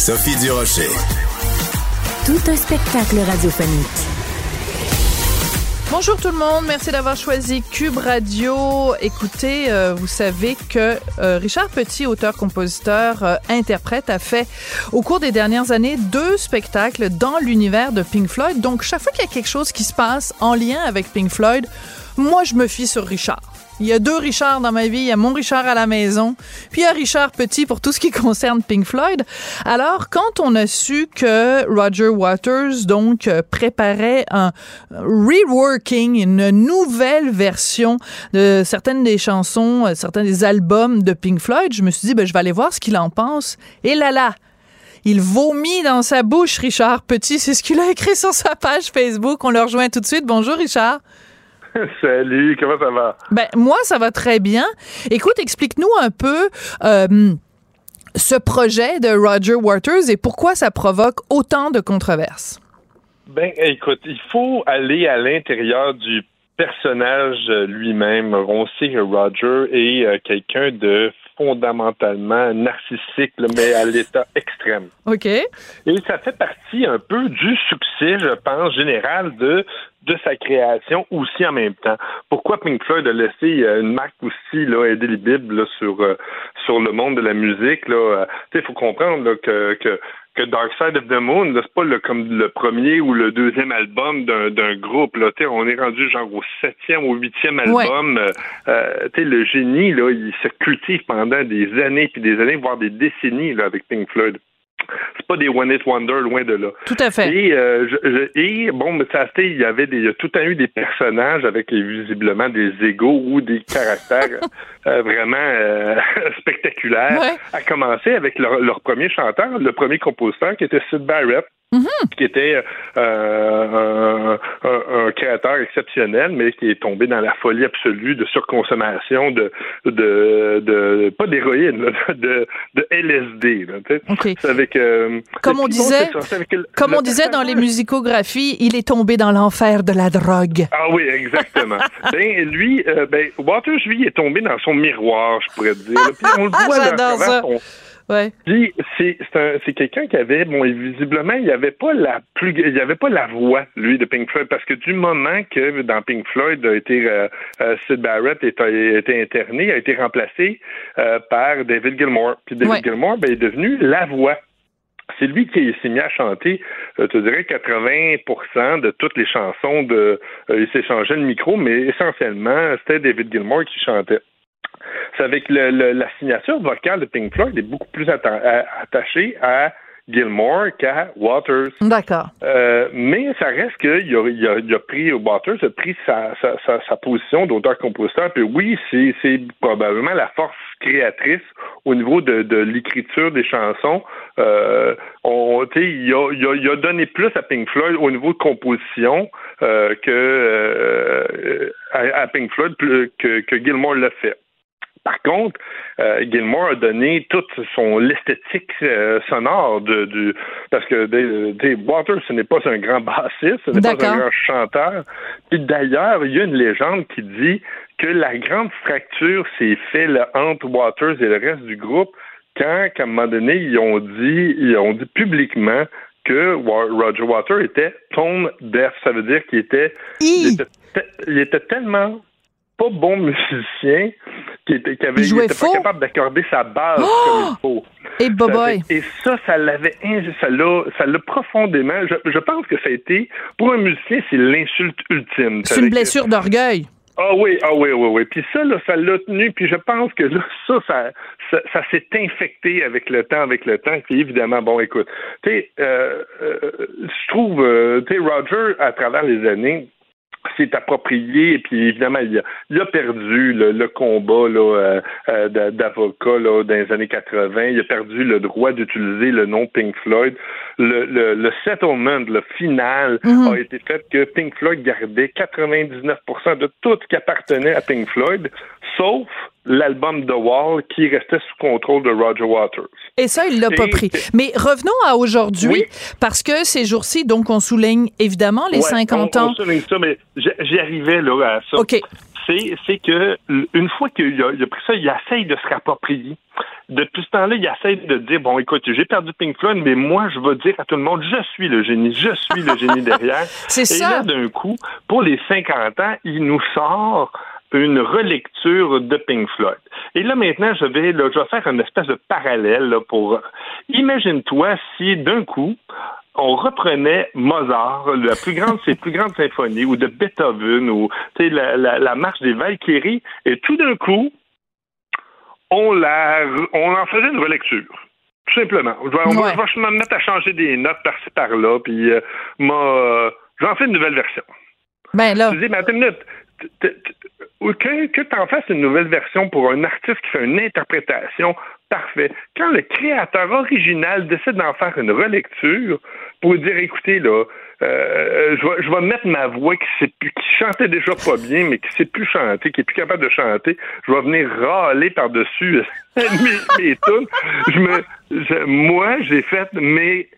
Sophie Durocher. Tout un spectacle radiophonique. Bonjour tout le monde, merci d'avoir choisi Cube Radio. Écoutez, euh, vous savez que euh, Richard Petit, auteur-compositeur, euh, interprète, a fait au cours des dernières années deux spectacles dans l'univers de Pink Floyd. Donc chaque fois qu'il y a quelque chose qui se passe en lien avec Pink Floyd, moi je me fie sur Richard. Il y a deux Richards dans ma vie. Il y a mon Richard à la maison, puis il y a Richard Petit pour tout ce qui concerne Pink Floyd. Alors, quand on a su que Roger Waters, donc, euh, préparait un reworking, une nouvelle version de certaines des chansons, euh, certains des albums de Pink Floyd, je me suis dit, ben, je vais aller voir ce qu'il en pense. Et là là, il vomit dans sa bouche, Richard Petit. C'est ce qu'il a écrit sur sa page Facebook. On le rejoint tout de suite. Bonjour, Richard. Salut, comment ça va? Ben, moi, ça va très bien. Écoute, explique-nous un peu euh, ce projet de Roger Waters et pourquoi ça provoque autant de controverses. Ben, écoute, il faut aller à l'intérieur du personnage lui-même. On sait que Roger est euh, quelqu'un de fondamentalement narcissique, mais à l'état extrême. OK. Et ça fait partie un peu du succès, je pense, général de de sa création aussi en même temps. Pourquoi Pink Floyd a laissé euh, une marque aussi là, indélébile sur euh, sur le monde de la musique là? Il faut comprendre que, que que Dark Side of the Moon, c'est pas le, comme le premier ou le deuxième album d'un groupe. Là, on est rendu genre au septième ou huitième album. Euh, euh le génie, là, il se cultive pendant des années puis des années, voire des décennies là, avec Pink Floyd c'est pas des one hit wonder loin de là. Tout à fait. Et, euh, et bon, mais ça il y avait des, il y a tout un eu des personnages avec visiblement des égaux ou des caractères euh, vraiment euh, spectaculaires. À commencer avec leur, leur, premier chanteur, le premier compositeur qui était Sid Barrett. Mm-hmm. qui était euh, un, un, créateur exceptionnel, mais qui est tombé dans la folie absolue de surconsommation de de, de pas d'héroïne, de, de LSD. avec, euh, comme on disait, comme on disait dans les musicographies, il est tombé dans l'enfer de la drogue. Ah oui, exactement. ben lui, euh, ben Waters lui est tombé dans son miroir, je pourrais dire. Puis on le voit ça. Puis c'est c'est quelqu'un qui avait bon visiblement il n'y avait pas la plus il y avait pas la voix lui de Pink Floyd parce que du moment que dans Pink Floyd a été euh, euh, Sid Barrett a été interné a été remplacé euh, par David Gilmour puis David Gilmour ben, est devenu la voix c'est lui qui s'est mis à chanter, je te dirais, 80% de toutes les chansons de. il s'est changé le micro, mais essentiellement, c'était David Gilmour qui chantait. C'est avec le, la signature vocale de Pink Floyd est beaucoup plus attachée à Gilmore qu'à Waters. D'accord. Euh, mais ça reste qu'il a, il a, il a, pris, Waters a pris sa, sa, sa, position d'auteur-compositeur. Puis oui, c'est, probablement la force créatrice au niveau de, de l'écriture des chansons. Euh, on, il, a, il, a, il a donné plus à Pink Floyd au niveau de composition euh, que euh, à, à, Pink Floyd que, que Gilmore l'a fait. Par contre, euh, Gilmore a donné toute son l'esthétique euh, sonore de, du parce que des Waters ce n'est pas un grand bassiste, ce n'est pas un grand chanteur. Puis d'ailleurs, il y a une légende qui dit que la grande fracture s'est faite entre Waters et le reste du groupe quand, à un moment donné, ils ont dit, ils ont dit publiquement que Roger Waters était tone deaf. Ça veut dire qu'il était, il était, il était tellement pas bon musicien, qui, était, qui avait, était pas capable d'accorder sa base oh! comme il faut. Et, boy. et ça, ça l'avait, ça l'a, ça l'a profondément. Je, je, pense que ça a été, pour un musicien, c'est l'insulte ultime. C'est une blessure d'orgueil. Ah oui, ah oui, oui, oui. Puis ça, là, ça l'a tenu. Puis je pense que là, ça, ça, ça, s'est infecté avec le temps, avec le temps. Puis évidemment, bon, écoute, tu sais, euh, euh, je trouve, euh, tu sais, Roger, à travers les années, s'est approprié et puis évidemment il a, il a perdu le, combat là, euh, euh, d'avocat là, dans les années 80. Il a perdu le droit d'utiliser le nom Pink Floyd. Le, le, le settlement, le final, mhm. a été fait que Pink Floyd gardait 99% de tout ce qui appartenait à Pink Floyd, sauf l'album The Wall qui restait sous contrôle de Roger Waters. Et ça, il l'a pas pris. Mais revenons à aujourd'hui, parce que ces jours-ci, donc on souligne évidemment les 50 ans. On souligne ça, mais j'y arrivais là, à ça. OK. C'est que une fois qu'il a, a, pris ça, il essaye de se rapproprier. Depuis ce temps-là, il essaye de dire bon, écoute, j'ai perdu Pink Floyd, mais moi, je vais dire à tout le monde, je suis le génie, je suis le génie derrière. C'est ça. Et là, d'un coup, pour les 50 ans, il nous sort une relecture de Pink Floyd. Et là maintenant, je vais, je vais faire une espèce de parallèle pour. Imagine-toi si d'un coup on reprenait Mozart, la plus grande, ses plus grandes symphonies, ou de Beethoven, ou la, la, la marche des Valkyries, et tout d'un coup, on la, on en faisait une relecture. Tout simplement. Je vais, je me mettre à changer des notes par-ci par-là, puis euh, j'en fais une nouvelle version. Ben là. Je dis, mais attends une minute que, que tu en fasses une nouvelle version pour un artiste qui fait une interprétation, parfait. Quand le créateur original décide d'en faire une relecture pour dire, écoutez, là, euh, je, vais, je vais mettre ma voix qui, sait plus, qui chantait déjà pas bien, mais qui sait plus chanter, qui est plus capable de chanter, je vais venir râler par-dessus mes, mes. Je me, moi, j'ai fait mes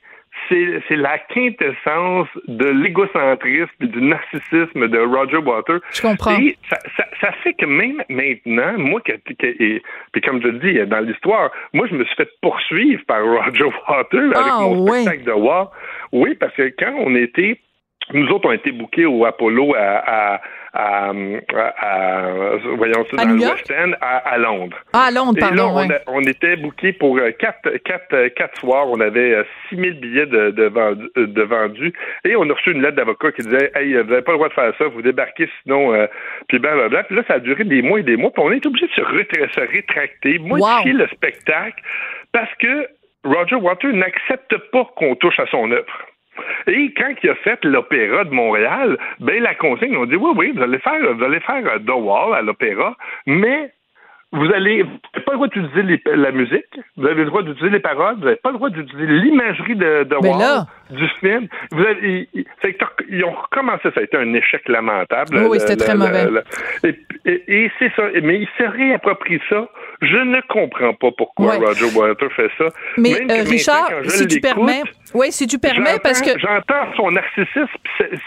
c'est la quintessence de l'égocentrisme et du narcissisme de Roger Waters. Je comprends. Et ça, ça, fait que même maintenant, moi, que, et, puis comme je le dis dans l'histoire, moi, je me suis fait poursuivre par Roger Waters avec ah, mon spectacle de War. Oui, parce que quand on était nous autres, on été bookés au Apollo à, à, à, voyons ça, dans le West End, à, Londres. Ah, à Londres, pardon. Et là, on, on, était bookés pour euh, quatre, quatre, euh, quatre soirs. On avait 6000 euh, billets de, de, vendus. Et on a reçu une lettre d'avocat qui disait Hey, vous n'avez pas le droit de faire ça, vous débarquez sinon. Euh, puis blablabla. Puis là, ça a duré des mois et des mois. Puis on est obligé de se, se rétracter, modifier le spectacle, parce que Roger Waters n'accepte pas qu'on touche à son œuvre. Et quand il a fait l'opéra de Montréal, ben la consigne, on dit oui, oui, vous allez faire, vous allez faire The Wall à l'opéra, mais vous allez pas le droit d'utiliser la musique, vous avez le droit d'utiliser les paroles, vous n'avez pas le droit d'utiliser l'imagerie de, de Wall, du film. Vous avez, ils, ont recommencé, ça a été un échec lamentable. Oui, c'était très mauvais. et, c'est ça, mais il s'est réapproprié ça. Je ne comprends pas pourquoi Roger Waters fait ça. Mais euh, Richard, si tu permets, oui, si tu permets, parce que j'entends son narcissisme,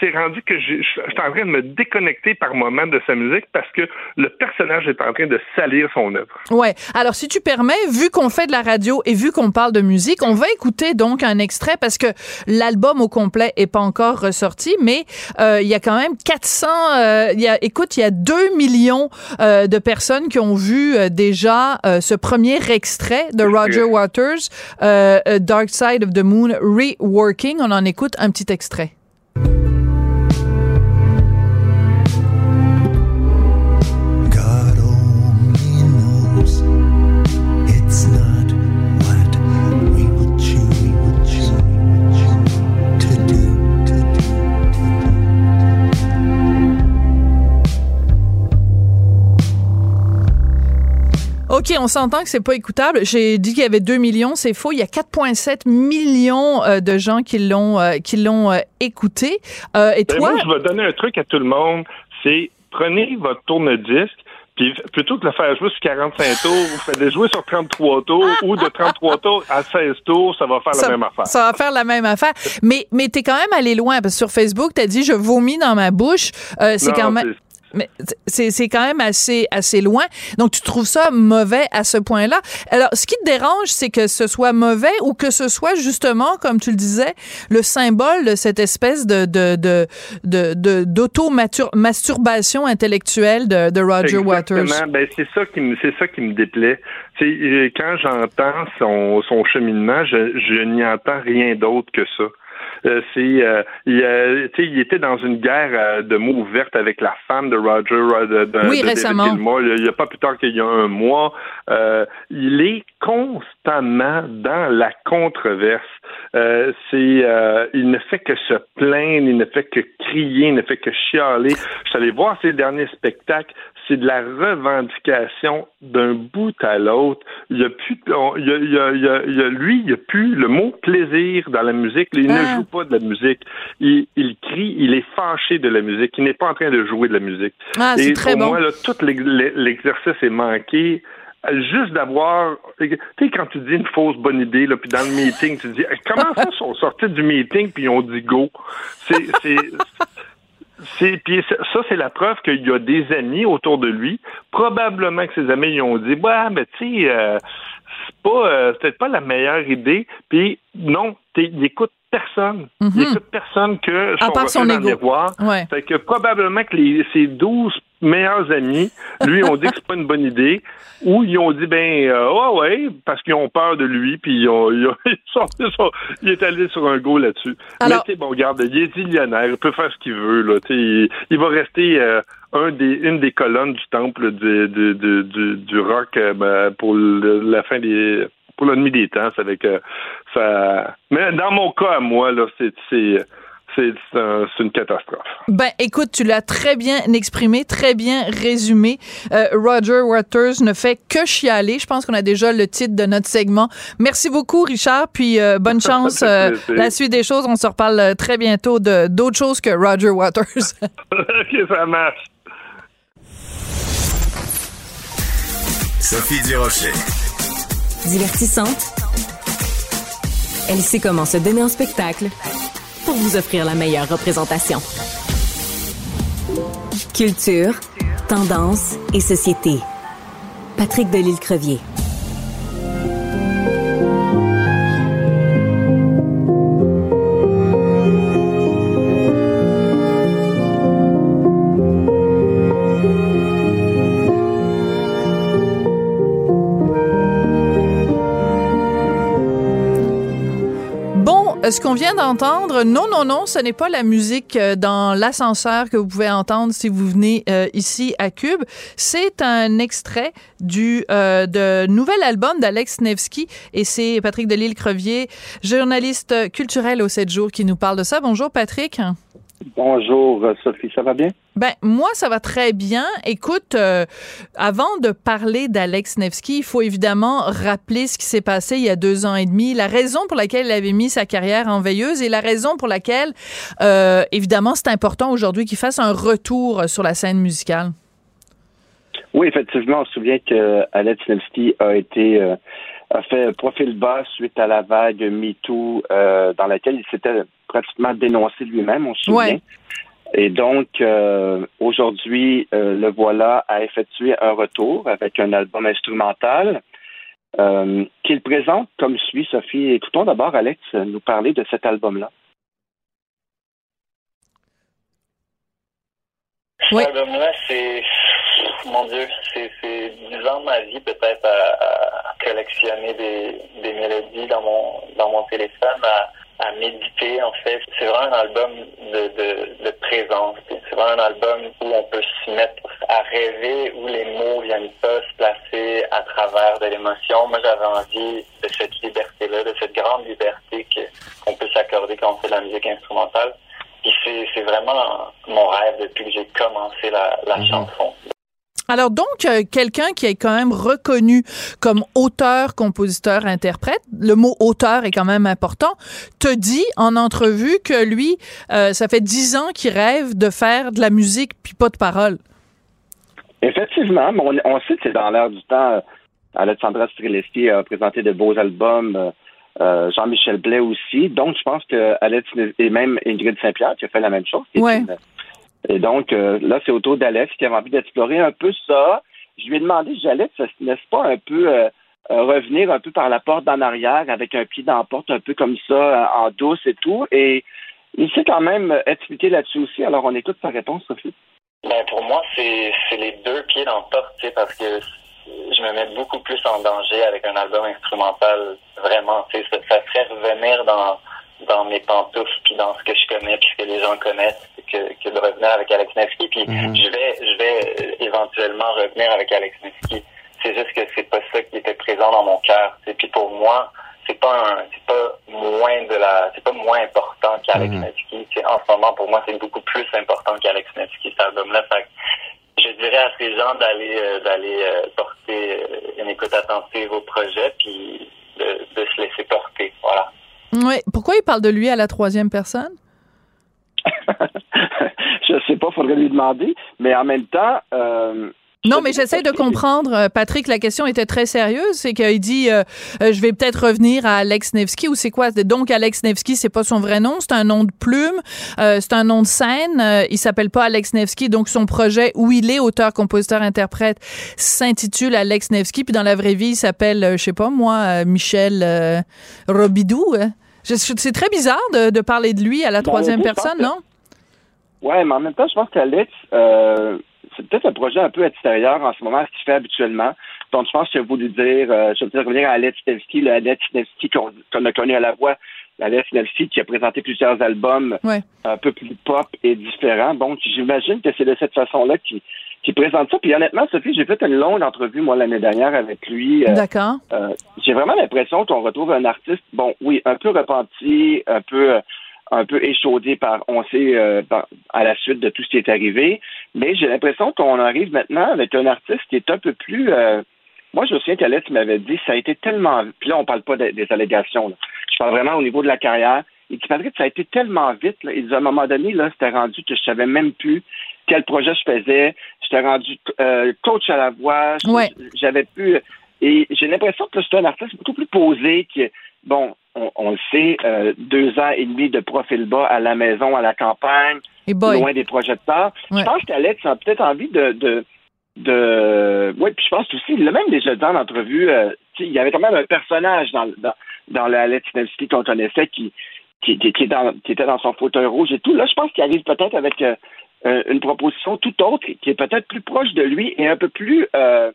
c'est rendu que je suis en train de me déconnecter par moment de sa musique parce que le personnage est en train de salir son œuvre. Ouais. Alors, si tu permets, vu qu'on fait de la radio et vu qu'on parle de musique, on va écouter donc un extrait parce que l'album au complet est pas encore ressorti, mais euh, il y a quand même 400. Euh, y a, écoute, il y a 2 millions euh, de personnes qui ont vu déjà ce premier extrait de Roger Waters, Dark Side of the Moon Reworking. On en écoute un petit extrait. OK, on s'entend que c'est pas écoutable. J'ai dit qu'il y avait 2 millions, c'est faux. Il y a 4,7 millions euh, de gens qui l'ont euh, qui l'ont euh, écouté. et ben, toi? moi, je vais donner un truc à tout le monde, c'est prenez votre tourne-disque puis plutôt que de le faire jouer sur 45 tours, vous faites jouer sur 33 tours ou de 33 tours à 16 tours, ça va faire la même affaire. Ça va faire la même affaire. Mais, mais t'es quand même allé loin parce que sur Facebook, t'as dit je vomis dans ma bouche. c'est quand même mais c'est quand même assez, assez loin. Donc, tu trouves ça mauvais à ce point-là. Alors, ce qui te dérange, c'est que ce soit mauvais ou que ce soit justement, comme tu le disais, le symbole de cette espèce de, de, de, d'auto-masturbation intellectuelle de, de Roger Waters. Ben, c'est ça qui me, c'est ça qui me déplaît. quand j'entends son, son cheminement, je, je n'y entends rien d'autre que ça. Euh, c'est, euh, il, euh, il était dans une guerre de mots ouverte avec la femme de Roger, de, de, oui, récemment. Il n'y a pas plus tard qu'il y a un mois. il est constamment dans la controverse. c'est, il ne fait que se plaindre, il ne fait que crier, il ne fait que chialer. Je suis allé voir ses derniers spectacles c'est de la revendication d'un bout à l'autre. Il y a plus, il y a, il y a, il y a, lui, il y a plus le mot plaisir dans la musique. Il ne ah. joue pas de la musique. Il, il, crie, il est fâché de la musique. Il n'est pas en train de jouer de la musique. Ah, Et très pour bon. moi, là, tout l'exercice est manqué juste d'avoir, tu sais, quand tu dis une fausse bonne idée, là, puis dans le meeting, tu dis, comment ça, sont sortis du meeting puis ils ont dit go? C'est, c'est puis ça c'est la preuve qu'il y a des amis autour de lui. Probablement que ses amis lui ont dit bah mais tu sais euh, c'est pas euh, peut-être pas la meilleure idée. Puis non, il écoute personne. Il mhm. écoute personne que son, à son ego. Ouais. Fait que probablement que les, ces 12 meilleurs amis, lui, ont dit que c'est pas une bonne idée, ou ils ont dit, ben, euh, ouais, ouais, parce qu'ils ont peur de lui, puis ils, ont, ils, sont, il est allé sur un go là-dessus. Mais tu bon, regarde, il est millionnaire, il peut faire ce qu'il veut, là, il, il va rester euh, un des, une des colonnes du temple du, du, du, du rock euh, ben, pour la fin des pour la nuit des temps, avec ça. Mais dans mon cas, moi, là, c'est c'est une catastrophe. Ben, écoute, tu l'as très bien exprimé, très bien résumé. Euh, Roger Waters ne fait que chialer. Je pense qu'on a déjà le titre de notre segment. Merci beaucoup, Richard. Puis euh, bonne chance. Euh, la suite des choses, on se reparle très bientôt de d'autres choses que Roger Waters. ok, ça marche. Sophie Durocher. Divertissante. Elle sait comment se donner en spectacle pour vous offrir la meilleure représentation. Culture, tendance et société. Patrick Delisle-Crevier. Ce qu'on vient d'entendre, non, non, non, ce n'est pas la musique euh, dans l'ascenseur que vous pouvez entendre si vous venez euh, ici à Cube. C'est un extrait du euh, de nouvel album d'Alex Nevsky et c'est Patrick Delisle-Crevier, journaliste culturel au 7 jours, qui nous parle de ça. Bonjour Patrick. Bonjour Sophie, ça va bien? Ben moi ça va très bien. Écoute, euh, avant de parler d'Alex Nevsky, il faut évidemment rappeler ce qui s'est passé il y a deux ans et demi, la raison pour laquelle il avait mis sa carrière en veilleuse et la raison pour laquelle, euh, évidemment, c'est important aujourd'hui qu'il fasse un retour sur la scène musicale. Oui, effectivement, on se souvient que Alex Nevsky a été euh, a fait profil bas suite à la vague MeToo dans laquelle il s'était pratiquement dénoncé lui-même, on se souvient. Et donc, euh, aujourd'hui, euh, le voilà a effectué un retour avec un album instrumental euh, qu'il présente comme suit, Sophie. Écoutons d'abord Alex nous parler de cet album-là. Cet album-là, c'est, mon Dieu, c'est, c'est 10 ans de ma vie peut-être à, collectionner des, des, mélodies dans mon, dans mon téléphone, à, à méditer en fait. C'est vraiment un album de, de, de présence. C'est vraiment un album où on peut se mettre à rêver, où les mots viennent pas se placer à travers de l'émotion. Moi, j'avais envie de cette liberté-là, de cette grande liberté qu'on peut s'accorder quand on fait de la musique instrumentale. Puis c'est vraiment mon rêve depuis que j'ai commencé la, la mm-hmm. chanson. Alors donc, euh, quelqu'un qui est quand même reconnu comme auteur, compositeur, interprète, le mot auteur est quand même important, te dit en entrevue que lui, euh, ça fait dix ans qu'il rêve de faire de la musique puis pas de paroles. Effectivement, on, on sait que c'est dans l'air du temps. Euh, Alexandra Streletsky a présenté de beaux albums. Jean-Michel Blais aussi. Donc, je pense que Alex et même Ingrid Saint-Pierre qui a fait la même chose. Ouais. Et donc, euh, là, c'est autour d'Alex qui avait envie d'explorer un peu ça. Je lui ai demandé, Alex, n'est-ce pas un peu euh, euh, revenir un peu par la porte d'en arrière avec un pied dans la porte, un peu comme ça, en douce et tout. Et il s'est quand même expliqué là-dessus aussi. Alors, on écoute sa réponse, Sophie. Ben, pour moi, c'est les deux pieds dans la porte, parce que je me mets beaucoup plus en danger avec un album instrumental, vraiment. Ça, ça ferait revenir dans dans mes pantoufles puis dans ce que je connais puis ce que les gens connaissent que, que de revenir avec Alex Nevsky puis Mhm. je vais je vais euh, éventuellement revenir avec Alex Nevsky c'est juste que c'est pas ça qui était présent dans mon cœur et puis pour moi c'est pas un c'est pas moins de la c'est pas moins important qu'Alex Mhm. Nevsky c'est en ce moment pour moi c'est beaucoup plus important qu'Alex Nevsky cet album là fait que je dirais à ces gens d'aller euh, d'aller euh, porter euh, une écoute attentive au projet puis de, de se laisser porter voilà Ouais. Pourquoi il parle de lui à la troisième personne? Je sais pas, faudrait lui demander. Mais en même temps, euh, Non, mais j'essaie de comprendre, euh, Patrick. La question était très sérieuse. C'est qu'il dit, euh, je vais peut-être revenir à Alex Nevsky ou c'est quoi? Donc Alex Nevsky, c'est pas son vrai nom, c'est un nom de plume, c'est un nom de scène. euh, il s'appelle pas Alex Nevsky, donc son projet où il est auteur, compositeur, interprète s'intitule Alex Nevsky. Puis dans la vraie vie, il s'appelle, je sais pas moi, Michel Robidoux. hein? C'est très bizarre de, de parler de lui à la Dans troisième personne, non? Ouais, mais en même temps, je pense qu'Alex, euh, c'est peut-être un projet un peu extérieur en ce moment à ce qu'il fait habituellement. Donc, je pense qu'il a voulu dire, euh, je veux dire, revenir à Alex Nevsky, le Alex Nevsky qu'on a connu à la voix, Alex Nevsky qui a présenté plusieurs albums Ouais. un peu plus pop et différents. Donc, j'imagine que c'est de cette façon-là qu'il qu'il présente ça. Puis honnêtement, Sophie, j'ai fait une longue entrevue, moi, l'année dernière avec lui. euh, D'accord. Euh, j'ai vraiment l'impression qu'on retrouve un artiste, bon, oui, un peu repenti, un peu, euh, un peu échaudé par, on sait, euh, par- à la suite de tout ce qui est arrivé, mais j'ai l'impression qu'on arrive maintenant avec un artiste qui est un peu plus. euh, moi, je me souviens qu'Alex m'avait dit, ça a été tellement. Puis là, on parle pas des, des allégations. là. Je parle vraiment au niveau de la carrière. Il dit, Patrick, ça a été tellement vite. Là. Il dit, à un moment donné, là, c'était rendu que je savais même plus quel projet je faisais. J'étais rendu euh, coach à la voix. Ouais. J'avais plus. Et j'ai l'impression que c'est un artiste beaucoup plus posé qui, bon, on, on le sait, euh, deux ans et demi de profil bas à la maison, à la campagne, Et loin des projecteurs. Ouais. Je pense qu'Alex a peut-être envie de, de, de, oui, puis je pense aussi, il l'a même déjà dit en entrevue, euh, il y avait quand même un personnage dans, dans, dans Nevsky qu'on connaissait qui, qui, qui, qui est dans- qui était dans son fauteuil rouge et tout. Là, je pense qu'il arrive peut-être avec euh, euh, une proposition tout autre qui est peut-être plus proche de lui et un peu plus, euh,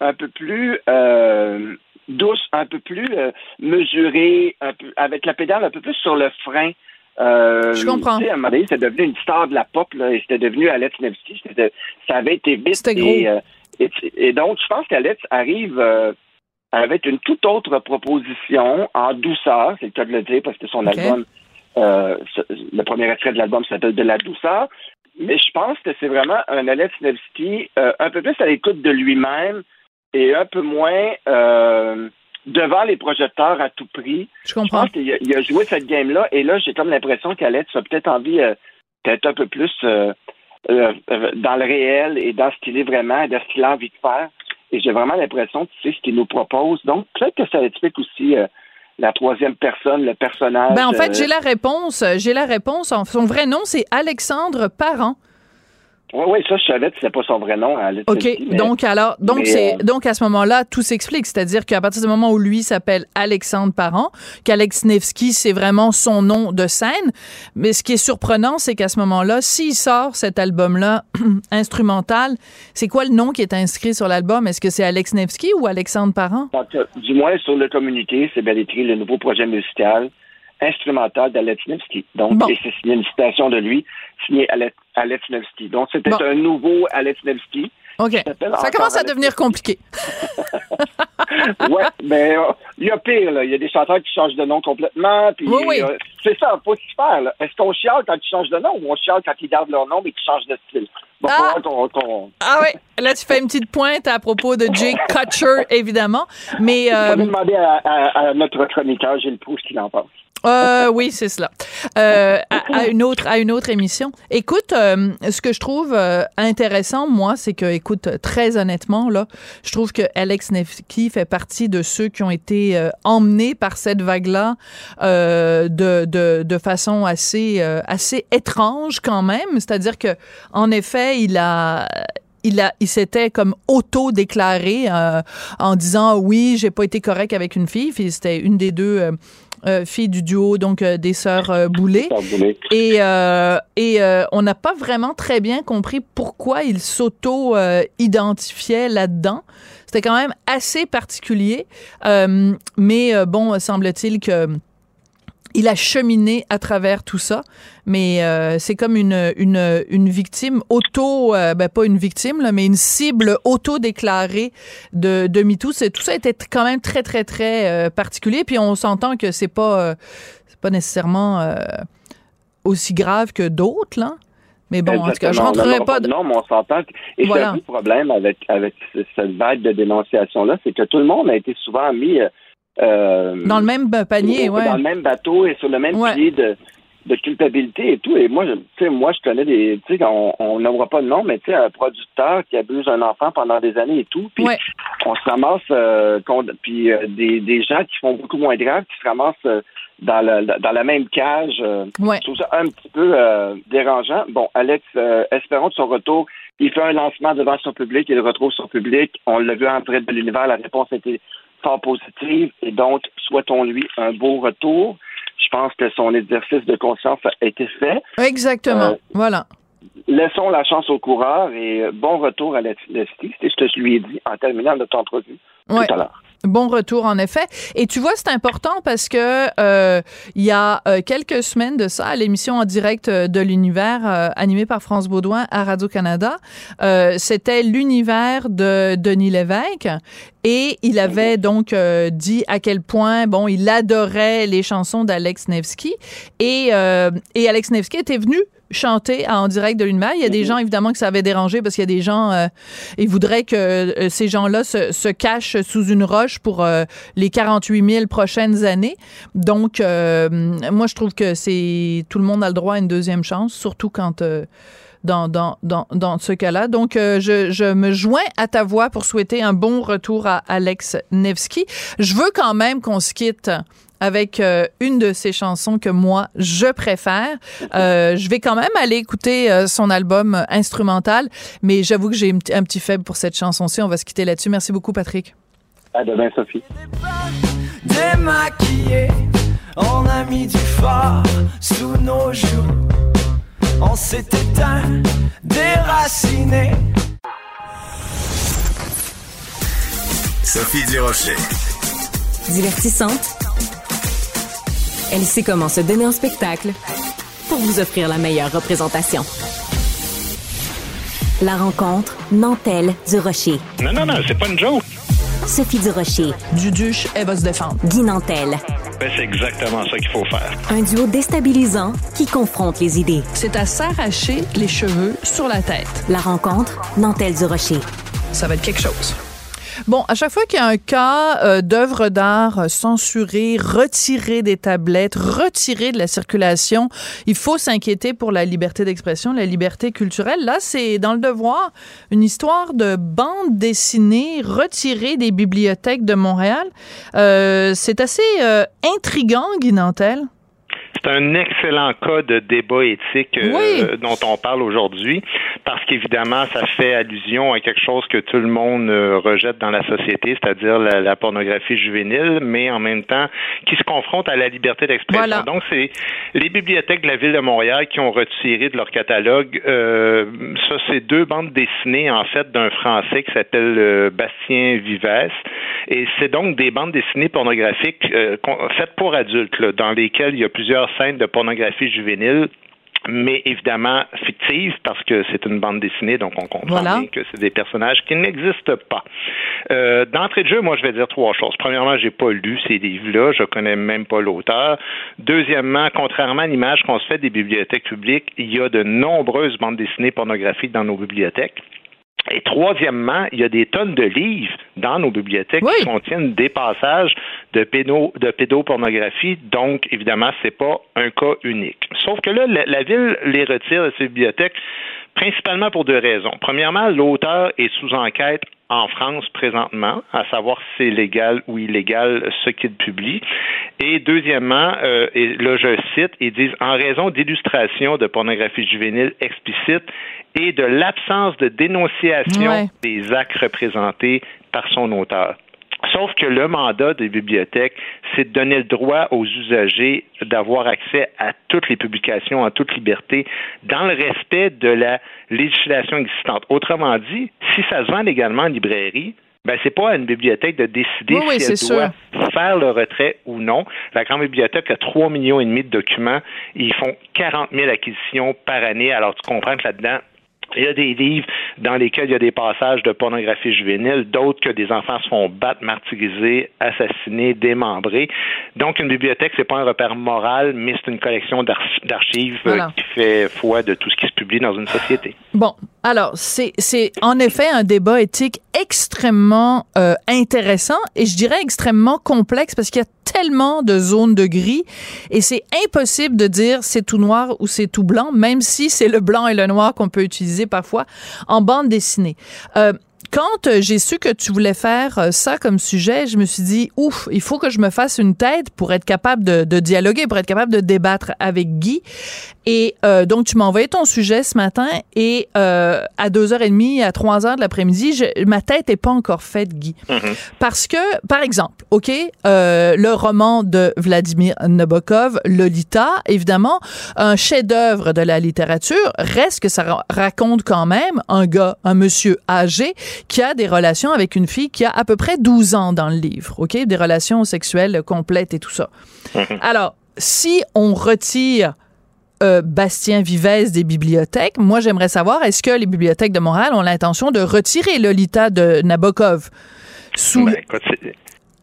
un peu plus euh, douce, un peu plus mesurée, un peu, avec la pédale un peu plus sur le frein. Je comprends. tu sais, à un moment donné, c'était devenu une star de la pop, là, et c'était devenu Alex Nevsky. Ça avait été vite. C'était gros. Et, et, et donc, je pense qu'Alex arrive avec une toute autre proposition, en douceur, c'est le cas de le dire, parce que son album, euh, le premier extrait de l'album s'appelle De la douceur. Mais je pense que c'est vraiment un Alex Nevsky euh, un peu plus à l'écoute de lui-même et un peu moins euh, devant les projecteurs à tout prix. Je Je comprends. pense qu'il a, il a joué cette game-là et là, j'ai comme l'impression qu'Alex a peut-être envie euh, d'être un peu plus euh, euh, dans le réel et dans ce qu'il est vraiment, et dans ce qu'il a envie de faire. Et j'ai vraiment l'impression que c'est ce qu'il nous propose. Donc, peut-être que ça explique aussi euh, la troisième personne, le personnage. Ben, en fait, euh, j'ai la réponse. J'ai la réponse. Son vrai nom, c'est Alexandre Parent. Oui, oui, ça, je savais que c'était pas son vrai nom, Alex OK. Nevsky, mais- Donc, alors, donc, c'est, euh, donc, à ce moment-là, tout s'explique. C'est-à-dire qu'à partir du moment où lui s'appelle Alexandre Parent, qu'Alex Nevsky, c'est vraiment son nom de scène. Mais ce qui est surprenant, c'est qu'à ce moment-là, s'il sort cet album-là instrumental, c'est quoi le nom qui est inscrit sur l'album? Est-ce que c'est Alex Nevsky ou Alexandre Parent? Donc, du moins, sur le communiqué, c'est bien écrit le nouveau projet musical instrumental d'Alex Nevsky. Donc, Bon. et c'est signé une citation de lui, signé Alex, Alex Nevsky. Donc, c'était Bon. un nouveau Alex Nevsky. OK. Ça commence à devenir compliqué. ouais, mais euh, il y a pire, là. Il y a des chanteurs qui changent de nom complètement. Puis, Oui, oui. euh, c'est ça, faut s'y faire, là. Est-ce qu'on chiale quand ils changent de nom ou on chiale quand ils gardent leur nom mais qu'ils changent de style? Va Ah! qu'on- Ah oui, là, tu fais une petite pointe à propos de Jake Kutcher, évidemment. Mais... Euh, va demander à, à- à notre chroniqueur Gilles Proust ce qu'il en pense. Euh, oui, c'est cela. Euh, à, à une autre, à une autre émission. Écoute, euh, ce que je trouve euh, intéressant, moi, c'est que, écoute, très honnêtement, là, je trouve que Alex Nevsky fait partie de ceux qui ont été euh, emmenés par cette vague-là euh, de, de, de façon assez, euh, assez étrange quand même. C'est-à-dire que, en effet, il a il a, il s'était comme auto-déclaré euh, en disant oui, j'ai pas été correct avec une fille. C'était une des deux euh, euh, filles du duo, donc des sœurs Boulay. Et, et on n'a pas vraiment très bien compris pourquoi il s'auto-identifiait là-dedans. C'était quand même assez particulier. Mais bon, semble-t-il que il a cheminé à travers tout ça, mais euh, c'est comme une, une, une victime auto, euh, ben pas une victime, là, mais une cible auto-déclarée de, de MeToo. Tout ça était quand même très, très, très euh, particulier. Puis on s'entend que c'est pas, c'est pas nécessairement aussi grave que d'autres, là. Mais bon, en tout cas, je rentrerai pas. Non, mais on s'entend. Et c'est un problème avec, avec cette vague de dénonciation-là, c'est que tout le monde a été souvent mis euh, dans le même panier, oui. Dans le même bateau et sur le même pied de, de culpabilité et tout. Et moi, tu sais, moi, je connais des, tu sais, on n'aura pas de nom, mais tu sais, un producteur qui abuse un enfant pendant des années et tout, puis on se ramasse, euh, puis euh, des, des gens qui font beaucoup moins grave, qui se ramassent dans, la, dans la même cage. Je trouve ça un petit peu dérangeant. Bon, Alex, espérons de son retour. Il fait un lancement devant son public, il retrouve son public. On l'a vu en près de l'univers, la réponse a été fort positive et donc souhaitons-lui un beau retour. Je pense que son exercice de conscience a été fait. Exactement. Euh, voilà. Laissons la chance au coureur et bon retour à Leslie. C'est ce que je lui ai dit en terminant notre entrevue tout à l'heure. Bon retour en effet. Et tu vois, c'est important parce que euh, il y a euh, quelques semaines de ça, à l'émission en direct euh, de l'univers animée par France Baudouin à Radio Canada, c'était l'univers de Denis Lévesque et il avait donc dit à quel point bon il adorait les chansons d'Alex Nevsky et et Alex Nevsky était venu chanter en direct de l'univers. Il y a des mhm. gens, évidemment, que ça avait dérangé parce qu'il y a des gens, euh, ils voudraient que euh, ces gens-là se, se, cachent sous une roche pour euh, les 48 000 prochaines années. Donc, moi, je trouve que c'est tout le monde a le droit à une deuxième chance, surtout quand dans, dans, dans, dans ce cas-là. Donc, je, je me joins à ta voix pour souhaiter un bon retour à Alex Nevsky. Je veux quand même qu'on se quitte avec euh, une de ses chansons que moi je préfère. Euh, je vais quand même aller écouter euh, son album instrumental, mais j'avoue que j'ai un petit faible pour cette chanson-ci. On va se quitter là-dessus. Merci beaucoup, Patrick. À demain, Sophie. Démaquillé, on a mis du fort sous nos joues. On s'est éteint, déraciné. Sophie Durocher. Divertissante elle sait comment se donner en spectacle pour vous offrir la meilleure représentation. La rencontre Nantel du Rocher. Non, non, non, c'est pas une joke. Sophie du Rocher. Duduche, elle va se défendre. Guy Nantel. Ben, c'est exactement ça qu'il faut faire. Un duo déstabilisant qui confronte les idées. C'est à s'arracher les cheveux sur la tête. La rencontre Nantel du Rocher. Ça va être quelque chose. Bon, à chaque fois qu'il y a un cas euh, d'œuvre d'art censurée, retirée des tablettes, retirée de la circulation, il faut s'inquiéter pour la liberté d'expression, la liberté culturelle. Là, c'est dans le devoir une histoire de bande dessinée retirée des bibliothèques de Montréal. Euh, c'est assez euh, intriguant, Guy Nantel. C'est un excellent cas de débat éthique euh, dont on parle aujourd'hui, parce qu'évidemment, ça fait allusion à quelque chose que tout le monde euh, rejette dans la société, c'est-à-dire la, pornographie juvénile, mais en même temps qui se confronte à la liberté d'expression. Donc, c'est les bibliothèques de la ville de Montréal qui ont retiré de leur catalogue, euh, ça, c'est deux bandes dessinées, en fait, d'un Français qui s'appelle Bastien Vives, et c'est donc des bandes dessinées pornographiques faites pour adultes, dans lesquelles il y a plusieurs scènes de pornographie juvénile mais évidemment fictive parce que c'est une bande dessinée, donc on comprend bien que c'est des personnages qui n'existent pas. Euh, D'entrée de jeu, moi, je vais dire trois choses. Premièrement, j'ai pas lu ces livres-là, je connais même pas l'auteur. Deuxièmement, contrairement à l'image qu'on se fait des bibliothèques publiques, il y a de nombreuses bandes dessinées pornographiques dans nos bibliothèques. Et troisièmement, il y a des tonnes de livres dans nos bibliothèques qui contiennent des passages de, de pédopornographie. Donc, évidemment, c'est pas un cas unique. Sauf que là, la, ville les retire de ces bibliothèques principalement pour deux raisons. Premièrement, l'auteur est sous enquête en France présentement, à savoir si c'est légal ou illégal ce qu'il publie. Et deuxièmement, euh, et là je cite, ils disent en raison d'illustrations de pornographie juvénile explicite et de l'absence de dénonciation des actes représentés par son auteur. Sauf que le mandat des bibliothèques, c'est de donner le droit aux usagers d'avoir accès à toutes les publications en toute liberté dans le respect de la législation existante. Autrement dit, si ça se vend légalement en librairie, ben c'est pas à une bibliothèque de décider si elle doit faire le retrait ou non. La grande bibliothèque a 3 millions et demi de documents. Ils font 40 000 acquisitions par année. Alors tu comprends que là-dedans, il y a des livres dans lesquels il y a des passages de pornographie juvénile, d'autres que des enfants se font battre, martyriser, assassiner, démembrer. Donc, une bibliothèque, c'est pas un repère moral, mais c'est une collection d'archives euh, qui fait foi de tout ce qui se dans une société. Bon, alors c'est en effet un débat éthique extrêmement euh, intéressant et je dirais extrêmement complexe parce qu'il y a tellement de zones de gris et c'est impossible de dire c'est tout noir ou c'est tout blanc, même si c'est le blanc et le noir qu'on peut utiliser parfois en bande dessinée. Euh, quand euh, j'ai su que tu voulais faire euh, ça comme sujet, je me suis dit, ouf, il faut que je me fasse une tête pour être capable de, de dialoguer, pour être capable de débattre avec Guy. Et euh, donc, tu m'as envoyé ton sujet ce matin et euh, à 2h30, à 3h de l'après-midi, ma tête est pas encore faite, Guy. Mm-hmm. Parce que, par exemple, OK, euh, le roman de Vladimir Nabokov, Lolita, évidemment, un chef-d'œuvre de la littérature, reste que ça raconte quand même un gars, un monsieur âgé qui a des relations avec une fille qui a à peu près 12 ans dans le livre, OK? Des relations sexuelles complètes et tout ça. Mm-hmm. Alors, si on retire euh, Bastien Vivès des bibliothèques, moi j'aimerais savoir, est-ce que les bibliothèques de Montréal ont l'intention de retirer Lolita de Nabokov? Sous ben,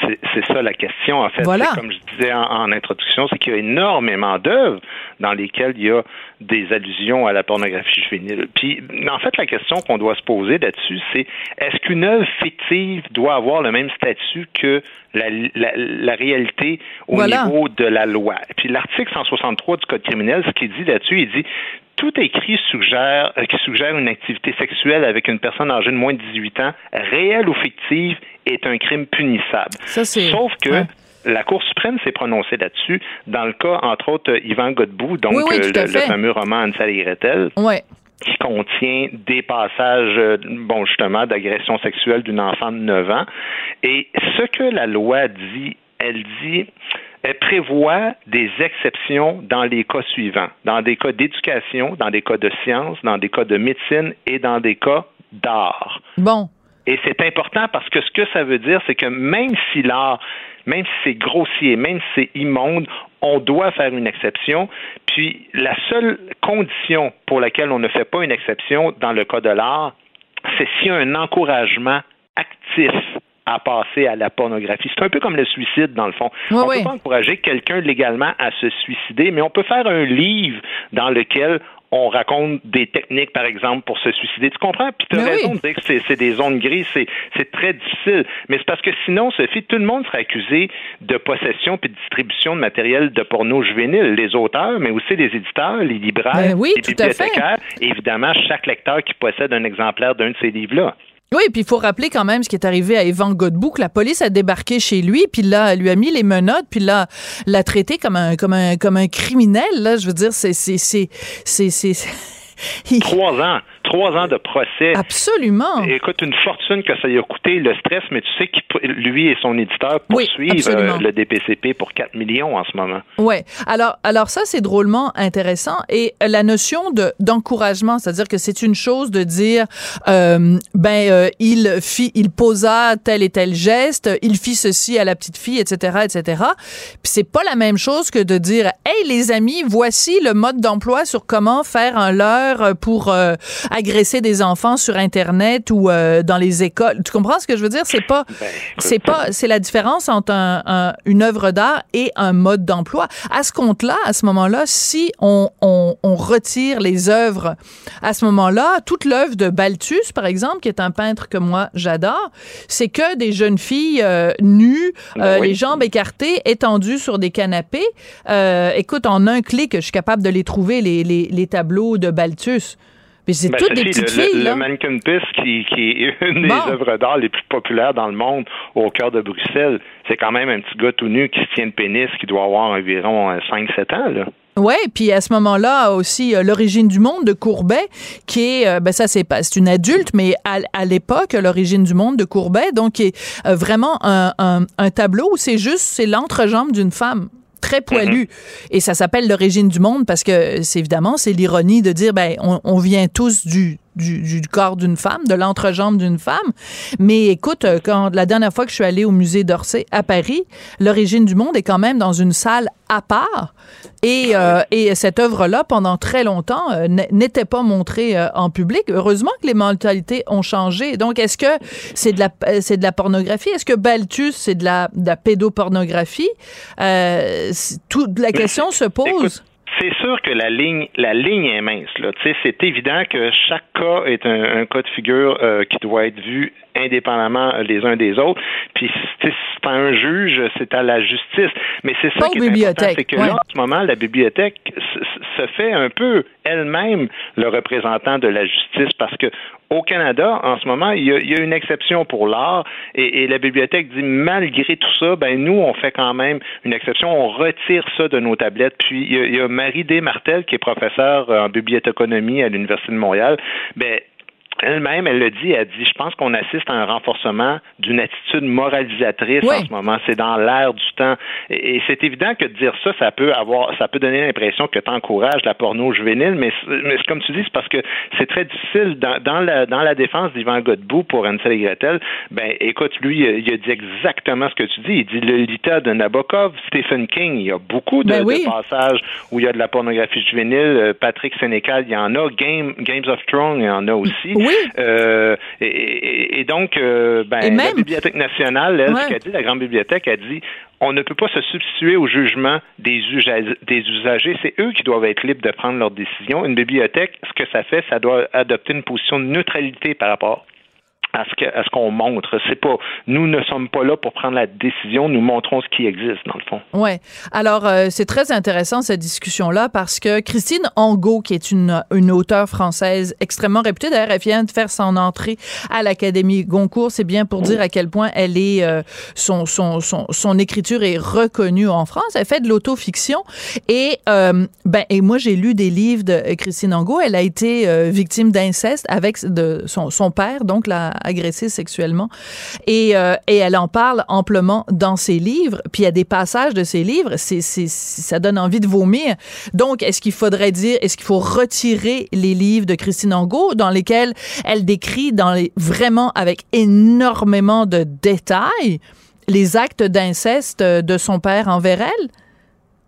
c'est ça la question, en fait. Comme je disais en, introduction, c'est qu'il y a énormément d'œuvres dans lesquelles il y a des allusions à la pornographie juvénile. Puis, en fait, la question qu'on doit se poser là-dessus, c'est est-ce qu'une œuvre fictive doit avoir le même statut que la, la, réalité au niveau de la loi? Puis, l'article 163 du Code criminel, ce qu'il dit là-dessus, il dit tout écrit suggère, euh, qui suggère une activité sexuelle avec une personne âgée de moins de 18 ans, réelle ou fictive, est un crime punissable. Sauf que la Cour suprême s'est prononcée là-dessus dans le cas, entre autres, Yvan Godbout, donc euh, le, fameux roman Ansel et Gretel. qui contient des passages, euh, bon, justement, d'agression sexuelle d'une enfant de 9 ans. Et ce que la loi dit, elle dit, elle prévoit des exceptions dans les cas suivants, dans des cas d'éducation, dans des cas de sciences, dans des cas de médecine et dans des cas d'art. Bon. Et c'est important parce que ce que ça veut dire, c'est que même si l'art, même si c'est grossier, même si c'est immonde, on doit faire une exception. Puis la seule condition pour laquelle on ne fait pas une exception dans le cas de l'art, c'est s'il y a un encouragement actif à passer à la pornographie. C'est un peu comme le suicide, dans le fond. on ne peut pas encourager quelqu'un légalement à se suicider, mais on peut faire un livre dans lequel on raconte des techniques, par exemple, pour se suicider. Tu comprends? Puis tu as raison de dire que c'est des zones grises, c'est très difficile. Mais c'est parce que sinon, Sophie, tout le monde serait accusé de possession puis de distribution de matériel de porno juvénile. Les auteurs, mais aussi les éditeurs, les libraires, ben les bibliothécaires. Évidemment, chaque lecteur qui possède un exemplaire d'un de ces livres-là. Oui, puis il faut rappeler quand même ce qui est arrivé à Evan Godbout, la police a débarqué chez lui, puis là, lui a mis les menottes, puis là, l'a traité comme un, comme un, comme un criminel, là. Je veux dire, c'est, c'est, c'est, c'est, Trois ans. Trois ans de procès. Absolument. Écoute, une fortune que ça lui a coûté, le stress, mais tu sais que lui et son éditeur poursuivent euh, le DPCP pour 4 millions en ce moment. Oui. Alors, alors ça, c'est drôlement intéressant. Et la notion de, d'encouragement, c'est-à-dire que c'est une chose de dire, euh, ben, euh, il fit, il posa tel et tel geste, il fit ceci à la petite fille, etc., etc. Puis c'est pas la même chose que de dire, hey, les amis, voici le mode d'emploi sur comment faire un leurre pour agresser des enfants sur Internet ou euh, dans les écoles. Tu comprends ce que je veux dire? C'est pas, ben, c'est pas, c'est la différence entre un, une œuvre d'art et un mode d'emploi. À ce compte-là, à ce moment-là, si on, on, on, retire les œuvres, à ce moment-là, toute l'œuvre de Balthus, par exemple, qui est un peintre que moi j'adore, c'est que des jeunes filles euh, nues, ben euh, les jambes écartées, étendues sur des canapés. écoute, en un clic, je suis capable de les trouver, les, les, les tableaux de Balthus. Mais c'est ben, toutes des petites le, filles. Le, le Mannequin Pist, qui, qui est une des œuvres d'art les plus populaires dans le monde au cœur de Bruxelles, c'est quand même un petit gars tout nu qui se tient le pénis, qui doit avoir environ 5-7 euh, ans. Là. Ouais, puis à ce moment-là aussi l'origine du monde de Courbet, qui est, euh, ben ça c'est pas, c'est une adulte, mais à, à l'époque l'origine du monde de Courbet, donc qui est euh, vraiment un, un, un tableau où c'est juste c'est l'entrejambe d'une femme très poilu. Mhm. Et ça s'appelle l'origine du monde parce que c'est évidemment, c'est l'ironie de dire, ben, on, vient tous du, du, corps d'une femme, de l'entrejambe d'une femme. Mais écoute, quand la dernière fois que je suis allée au musée d'Orsay à Paris, l'origine du monde est quand même dans une salle à part. Et, euh, et cette œuvre-là, pendant très longtemps, euh, n'était pas montrée euh, en public. Heureusement que les mentalités ont changé. Donc, est-ce que c'est de la c'est de la pornographie? Est-ce que Balthus c'est de la, de la pédopornographie? Toute la question se pose. C'est sûr que la ligne, la ligne est mince. Là. C'est évident que chaque cas est un, un cas de figure qui doit être vu indépendamment les uns des autres. Puis c'est pas un juge, c'est à la justice. Mais c'est ça qui est important, c'est que là, en ce moment, la bibliothèque se fait un peu elle-même le représentant de la justice parce que au Canada, en ce moment, il y a, une exception pour l'art et, la bibliothèque dit malgré tout ça, ben nous, on fait quand même une exception, on retire ça de nos tablettes. Puis il y a, Marie Desmartel, qui est professeure en bibliothéconomie à l'Université de Montréal, ben elle-même, elle le dit, elle dit, je pense qu'on assiste à un renforcement d'une attitude moralisatrice en ce moment. C'est dans l'air du temps. Et, c'est évident que de dire ça, ça peut avoir, ça peut donner l'impression que tu encourages la porno juvénile, mais, mais comme tu dis, c'est parce que c'est très difficile. Dans, la, dans la défense d'Ivan Godbout pour Ansel et Gretel, ben, écoute, lui, il a dit exactement ce que tu dis. Il dit le Lita de Nabokov, Stephen King, il y a beaucoup de, ben passages où il y a de la pornographie juvénile. Euh, Patrick Sénécal, il y en a. Game, Games of Thrones, il y en a aussi. Euh, et, donc, euh, ben, la Bibliothèque nationale, elle, ce qu'elle dit, la Grande Bibliothèque, a dit on ne peut pas se substituer au jugement des, des usagers. C'est eux qui doivent être libres de prendre leurs décisions. Une bibliothèque, ce que ça fait, ça doit adopter une position de neutralité par rapport à ce à ce qu'on montre. C'est pas nous ne sommes pas là pour prendre la décision, nous montrons ce qui existe dans le fond. Ouais. Alors euh, c'est très intéressant cette discussion là parce que Christine Angot qui est une une auteure française extrêmement réputée d'ailleurs elle vient de faire son entrée à l'Académie Goncourt, c'est bien pour dire à quel point elle est euh, son, son, son son écriture est reconnue en France, elle fait de l'autofiction et euh, ben et moi j'ai lu des livres de Christine Angot, elle a été victime d'inceste avec de son son père donc la agressée sexuellement. Et, euh, et elle en parle amplement dans ses livres. Puis il y a des passages de ses livres, c'est, c'est, ça donne envie de vomir. Donc, est-ce qu'il faudrait dire, est-ce qu'il faut retirer les livres de Christine Angot dans lesquels elle décrit dans les, vraiment avec énormément de détails les actes d'inceste de son père envers elle?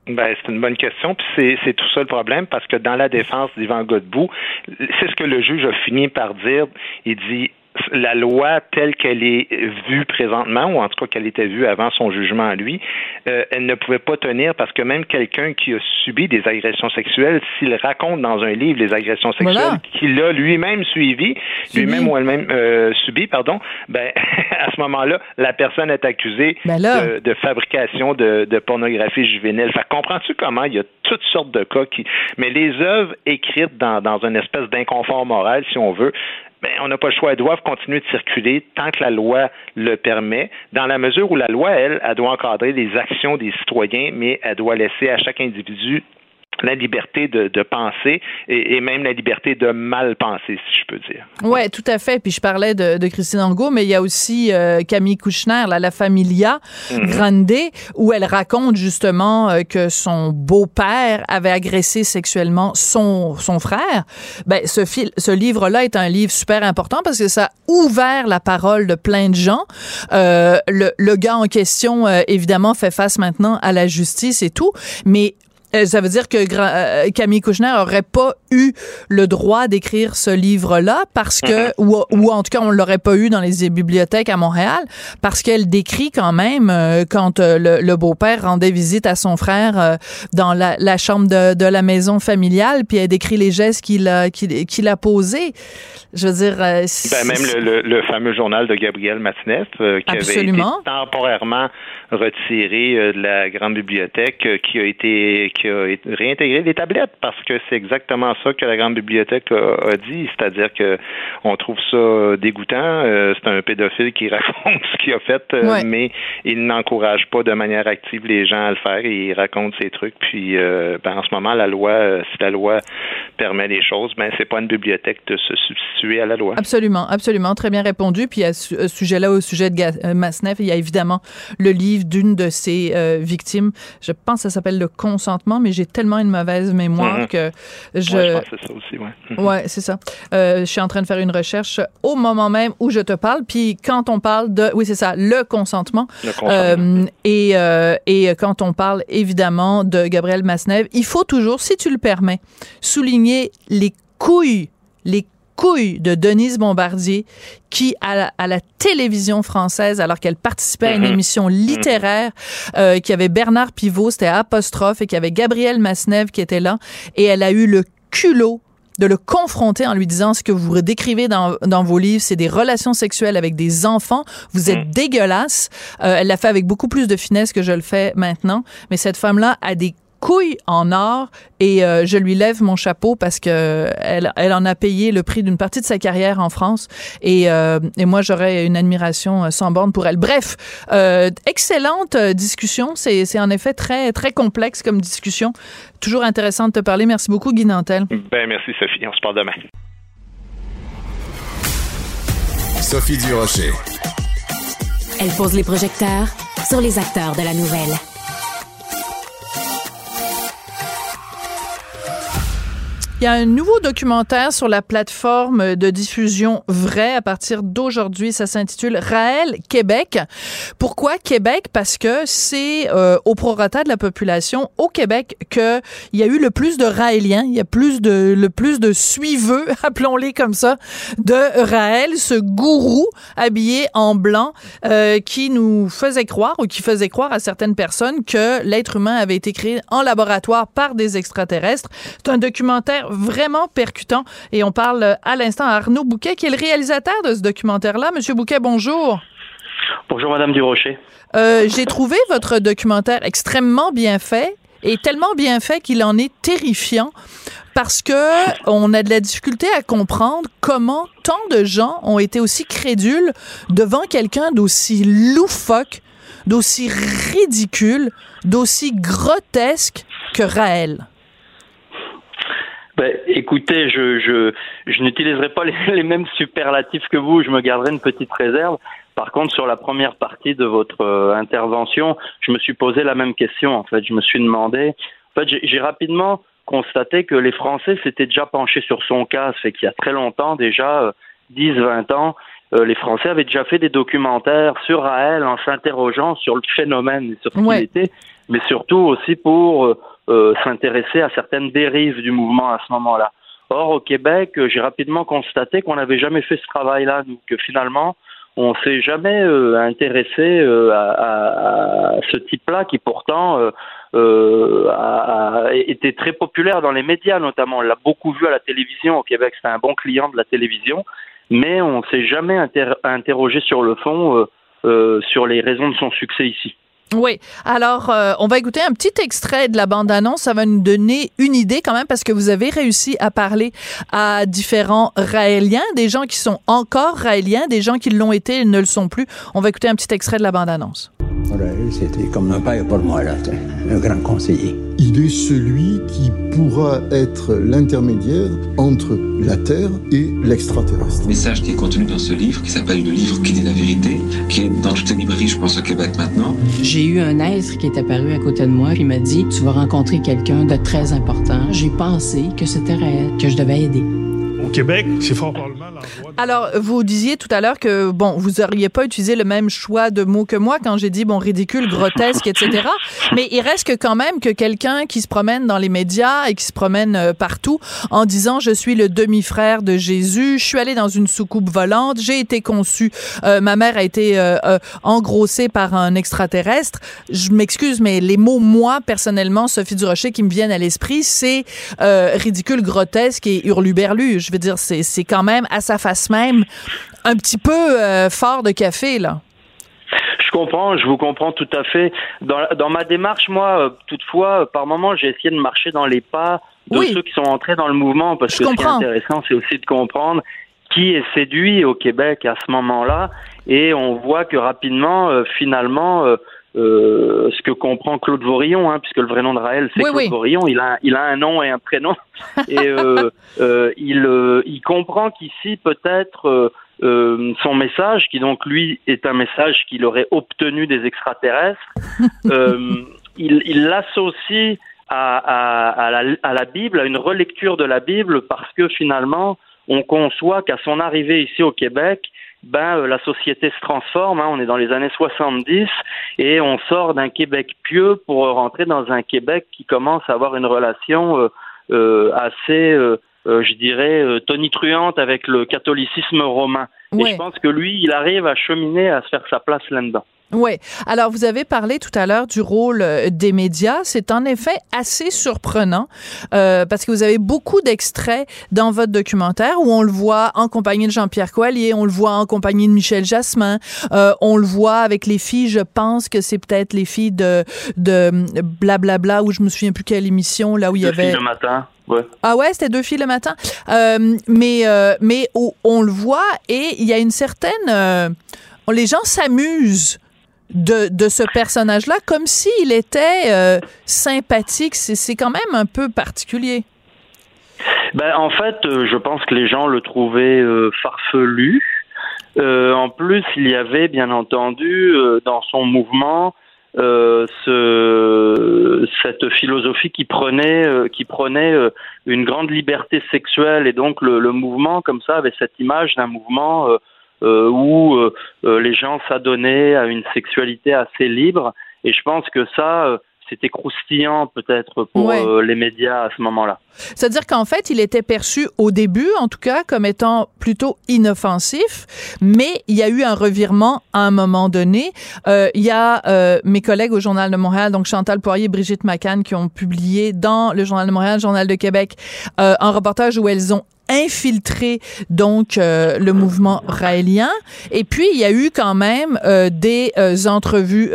Ben, c'est une bonne question, puis c'est tout ça le problème, parce que dans la défense d'Ivan Godbout, c'est ce que le juge a fini par dire. Il dit la loi telle qu'elle est vue présentement, ou en tout cas qu'elle était vue avant son jugement à lui, euh, elle ne pouvait pas tenir parce que même quelqu'un qui a subi des agressions sexuelles, s'il raconte dans un livre les agressions sexuelles qu'il a lui-même suivi, lui-même ou elle-même euh, subi, pardon, ben à ce moment-là, la personne est accusée ben de, fabrication de, pornographie juvénile. Fait comprends-tu comment il y a toutes sortes de cas qui, mais les œuvres écrites dans, dans une espèce d'inconfort moral, si on veut, ben, on n'a pas le choix. Elles doivent continuer de circuler tant que la loi le permet, dans la mesure où la loi, elle, elle doit encadrer les actions des citoyens, mais elle doit laisser à chaque individu la liberté de, de penser et, et, même la liberté de mal penser, si je peux dire. Ouais, tout à fait. Puis je parlais de, de Christine Angot, mais il y a aussi euh, Camille Kouchner, là, La Familia mhm. Grande, où elle raconte justement euh, que son beau-père avait agressé sexuellement son, son frère. Ben, ce, ce livre-là est un livre super important parce que ça a ouvert la parole de plein de gens. Euh, le, le gars en question, euh, évidemment, fait face maintenant à la justice et tout, mais euh, ça veut dire que euh, Camille Kouchner aurait pas eu le droit d'écrire ce livre-là parce que, ou, ou, en tout cas, on l'aurait pas eu dans les bibliothèques à Montréal parce qu'elle décrit quand même euh, quand le, beau-père rendait visite à son frère dans la, la chambre de, de, la maison familiale, puis elle décrit les gestes qu'il a, qu'il, a posés. Je veux dire... ben, même le, le, fameux journal de Gabriel Matineff qui avait été temporairement retiré de la grande bibliothèque qui a été qui a réintégré les tablettes parce que c'est exactement ça que la grande bibliothèque a, dit, c'est-à-dire que on trouve ça dégoûtant. Euh, c'est un pédophile qui raconte ce qu'il a fait, euh, mais il n'encourage pas de manière active les gens à le faire. Il raconte ses trucs. Puis, euh, ben, en ce moment, la loi, si la loi permet les choses, ben c'est pas une bibliothèque de se substituer à la loi. Absolument, absolument, très bien répondu. Puis à ce sujet-là, au sujet de Masneff, il y a évidemment le livre d'une de ses victimes. Je pense que ça s'appelle le consentement mais j'ai tellement une mauvaise mémoire que je. Ouais, je pense que c'est ça aussi, ouais. Ouais, c'est ça. Euh, je suis en train de faire une recherche au moment même où je te parle. Puis quand on parle de, oui, c'est ça, le consentement. Le consentement. Euh, et, euh, et quand on parle évidemment de Gabriel Masnev, il faut toujours, si tu le permets, souligner les couilles, les couilles de Denise Bombardier qui, à la, à la télévision française, alors qu'elle participait à une Mhm. émission littéraire, euh, qui avait Bernard Pivot, c'était apostrophe, et qui avait Gabriel Masnev qui était là, et elle a eu le culot de le confronter en lui disant ce que vous décrivez dans, dans vos livres, c'est des relations sexuelles avec des enfants. Vous êtes dégueulasse. Euh, elle l'a fait avec beaucoup plus de finesse que je le fais maintenant. Mais cette femme-là a des couilles en or et euh, je lui lève mon chapeau parce que elle, elle en a payé le prix d'une partie de sa carrière en France et, euh, et moi j'aurais une admiration euh, sans borne pour elle. Bref, euh, excellente discussion. C'est c'est en effet très très complexe comme discussion. Toujours intéressant de te parler. Merci beaucoup Guy Nantel. Ben, merci, Sophie. On se parle demain. Sophie Durocher. Elle pose les projecteurs sur les acteurs de la nouvelle. Il y a un nouveau documentaire sur la plateforme de diffusion Vrai à partir d'aujourd'hui. Ça s'intitule Raël Québec. Pourquoi Québec? Parce que c'est euh, au prorata de la population au Québec qu'il y a eu le plus de Raéliens, il y a plus de, le plus de suiveux, appelons-les comme ça, de Raël, ce gourou habillé en blanc euh, qui nous faisait croire ou qui faisait croire à certaines personnes que l'être humain avait été créé en laboratoire par des extraterrestres. C'est un documentaire vraiment percutant et on parle à l'instant à Arnaud Bouquet qui est le réalisateur de ce documentaire-là. Monsieur Bouquet, bonjour. Bonjour Madame Durocher. Euh, J'ai trouvé votre documentaire extrêmement bien fait et tellement bien fait qu'il en est terrifiant parce que on a de la difficulté à comprendre comment tant de gens ont été aussi crédules devant quelqu'un d'aussi loufoque, d'aussi ridicule, d'aussi grotesque que Raël. Ben, écoutez, je, je, je n'utiliserai pas les, les mêmes superlatifs que vous, je me garderai une petite réserve. Par contre, sur la première partie de votre euh, intervention, je me suis posé la même question. En fait, je me suis demandé. En fait, j'ai rapidement constaté que les Français s'étaient déjà penchés sur son cas. C'est qu'il y a très longtemps, déjà euh, 10, 20 ans, euh, les Français avaient déjà fait des documentaires sur Raël en s'interrogeant sur le phénomène et sur ce qu'il Ouais. était, mais surtout aussi pour euh, euh, s'intéresser à certaines dérives du mouvement à ce moment-là. Or, au Québec, euh, j'ai rapidement constaté qu'on n'avait jamais fait ce travail-là, que finalement, on s'est jamais euh, intéressé euh, à, ce type-là qui pourtant euh, euh, a, été très populaire dans les médias notamment. On l'a beaucoup vu à la télévision au Québec, c'est un bon client de la télévision, mais on s'est jamais inter- interrogé sur le fond, euh, euh, sur les raisons de son succès ici. Oui. Alors, euh, on va écouter un petit extrait de la bande-annonce. Ça va nous donner une idée quand même parce que vous avez réussi à parler à différents Raéliens, des gens qui sont encore Raéliens, des gens qui l'ont été et ne le sont plus. On va écouter un petit extrait de la bande-annonce. C'était comme un père pour moi, là, un grand conseiller. Il est celui qui pourra être l'intermédiaire entre la Terre et l'extraterrestre. Le message qui est contenu dans ce livre, qui s'appelle le livre qui dit la vérité, qui est dans toutes les librairies, je pense, au Québec maintenant. J'ai eu un être qui est apparu à côté de moi puis il m'a dit Tu vas rencontrer quelqu'un de très important. J'ai pensé que c'était réel, que je devais aider. Au Québec, c'est fort probablement. Alors, vous disiez tout à l'heure que, bon, vous auriez pas utilisé le même choix de mots que moi quand j'ai dit, bon, ridicule, grotesque, etc. Mais il reste que quand même que quelqu'un qui se promène dans les médias et qui se promène euh, partout en disant, je suis le demi-frère de Jésus, je suis allé dans une soucoupe volante, j'ai été conçu, euh, ma mère a été euh, engrossée par un extraterrestre. Je m'excuse, mais les mots, moi, personnellement, Sophie Durocher, qui me viennent à l'esprit, c'est ridicule, grotesque et hurluberlu. Veux dire, c'est quand même à sa face même un petit peu euh, fort de café, là. Je comprends, je vous comprends tout à fait. Dans, dans ma démarche, moi, euh, toutefois, euh, par moment, j'ai essayé de marcher dans les pas de Oui. ceux qui sont entrés dans le mouvement, parce Je que ce qui est comprends. intéressant, c'est aussi de comprendre qui est séduit au Québec à ce moment-là, et on voit que rapidement, euh, finalement, euh, euh, ce que comprend Claude Vorillon, hein, puisque le vrai nom de Raël, c'est Oui, Claude oui. Vorillon, il a, il a un nom et un prénom, et il, il comprend qu'ici, peut-être, son message, qui donc lui est un message qu'il aurait obtenu des extraterrestres, il l'associe à, à, la, à la Bible, à une relecture de la Bible, parce que finalement, on conçoit qu'à son arrivée ici au Québec, ben euh, la société se transforme. Hein, on est dans les années 70 et on sort d'un Québec pieux pour rentrer dans un Québec qui commence à avoir une relation euh, euh, assez, je dirais, tonitruante avec le catholicisme romain. Et je pense que lui, il arrive à cheminer, à se faire sa place là-dedans. Oui. Alors, vous avez parlé tout à l'heure du rôle euh, des médias. C'est en effet assez surprenant euh, parce que vous avez beaucoup d'extraits dans votre documentaire où on le voit en compagnie de Jean-Pierre Coallier, on le voit en compagnie de Michel Jasmin, euh, on le voit avec les filles. Je pense que c'est peut-être les filles de de blablabla bla, où je me souviens plus quelle émission là où il y avait. Le matin. Ouais. Ah ouais, c'était deux filles le matin. Euh, mais mais on le voit et il y a une certaine les gens s'amusent de, de ce personnage-là comme s'il était euh, sympathique. C'est quand même un peu particulier. Ben, en fait, euh, je pense que les gens le trouvaient euh, farfelu. en plus, il y avait bien entendu dans son mouvement ce, cette philosophie qui prenait, qui prenait une grande liberté sexuelle et donc le, le, mouvement comme ça avait cette image d'un mouvement euh, où euh, euh, les gens s'adonnaient à une sexualité assez libre. Et je pense que ça, c'était croustillant peut-être pour les médias à ce moment-là. C'est-à-dire qu'en fait, il était perçu au début, en tout cas, comme étant plutôt inoffensif, mais il y a eu un revirement à un moment donné. Euh, il y a euh, mes collègues au Journal de Montréal, donc Chantal Poirier et Brigitte McCann, qui ont publié dans le Journal de Montréal, le Journal de Québec, euh, un reportage où elles ont infiltré donc euh, le mouvement raélien. Et puis il y a eu quand même euh, des euh, entrevues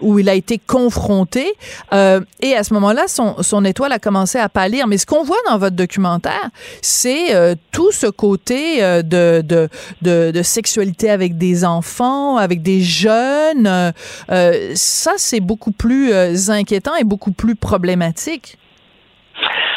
où il a été confronté. Et à ce moment-là son, son étoile a commencé à pâlir. Mais ce qu'on voit dans votre documentaire c'est tout ce côté de, de, de, de, sexualité avec des enfants avec des jeunes. Ça c'est beaucoup plus inquiétant et beaucoup plus problématique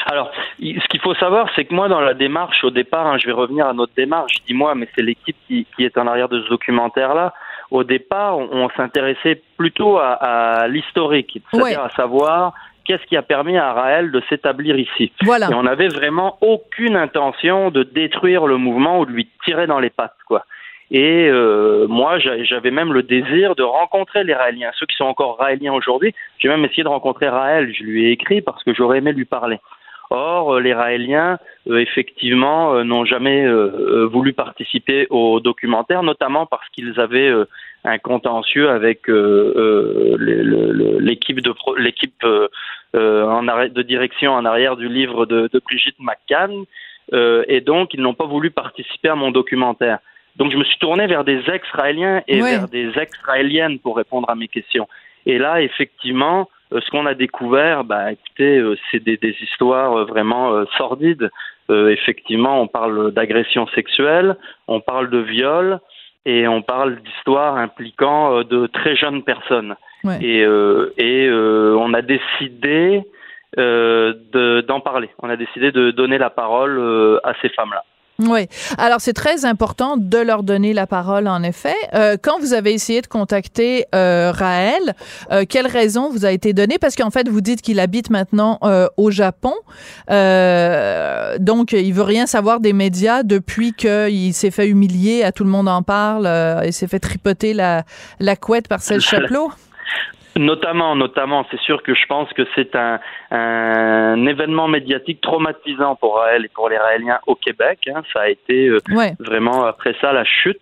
alors, ce qu'il faut savoir, c'est que moi, dans la démarche, au départ, hein, je vais revenir à notre démarche, je dis moi, mais c'est l'équipe qui, est en arrière de ce documentaire-là. Au départ, on, s'intéressait plutôt à, l'historique, c'est-à-dire à savoir qu'est-ce qui a permis à Raël de s'établir ici. Voilà. Et on n'avait vraiment aucune intention de détruire le mouvement ou de lui tirer dans les pattes, quoi. Et euh, moi, j'avais même le désir de rencontrer les Raéliens, ceux qui sont encore Raéliens aujourd'hui. J'ai même essayé de rencontrer Raël. Je lui ai écrit parce que j'aurais aimé lui parler. Or, euh, les Raéliens, euh, effectivement, euh, n'ont jamais voulu participer au documentaire, notamment parce qu'ils avaient un contentieux avec l'équipe de l'équipe en de direction en arrière du livre de, de Brigitte McCann, et donc ils n'ont pas voulu participer à mon documentaire. Donc je me suis tourné vers des ex-raéliens et vers des ex-raéliennes pour répondre à mes questions. Et là, effectivement, euh, ce qu'on a découvert, bah, écoutez, euh, c'est des, des, histoires euh, vraiment sordides. effectivement, on parle d'agression sexuelle, on parle de viol et on parle d'histoires impliquant de très jeunes personnes. Et, et on a décidé d'en parler. On a décidé de donner la parole à ces femmes-là. Oui. Alors, c'est très important de leur donner la parole, en effet. Euh, quand vous avez essayé de contacter euh, Raël, euh, quelle raison vous a été donnée? Parce qu'en fait, vous dites qu'il habite maintenant euh, au Japon. Euh, donc, il veut rien savoir des médias depuis qu'il s'est fait humilier, à tout le monde en parle, il s'est fait tripoter la, la couette par celle Chaplot. Notamment, notamment, c'est sûr que je pense que c'est un, un, événement médiatique traumatisant pour Raël et pour les Raéliens au Québec. Hein. Ça a été euh, vraiment après ça la chute.